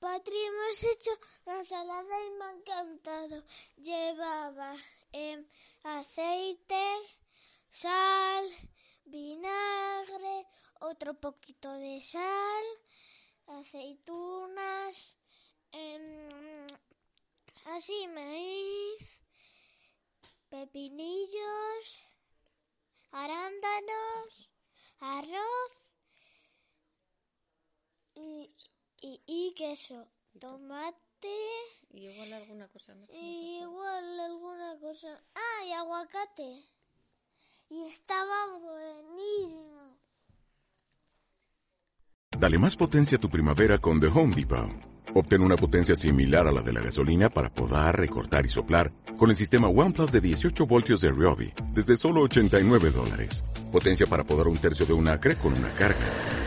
Patri, hemos hecho la ensalada y me ha encantado. Llevaba eh, aceite, sal, vinagre, otro poquito de sal, aceitunas, em, así maíz, pepinillos, arándanos, arroz y y, y queso, tomate. Y igual alguna cosa más. Y igual alguna cosa. Ah, y aguacate. Y estaba buenísimo. Dale más potencia a tu primavera con The Home Depot. Obtén una potencia similar a la de la gasolina para podar, recortar y soplar con el sistema OnePlus de 18 voltios de Ryobi desde solo 89 dólares. Potencia para podar un tercio de un acre con una carga.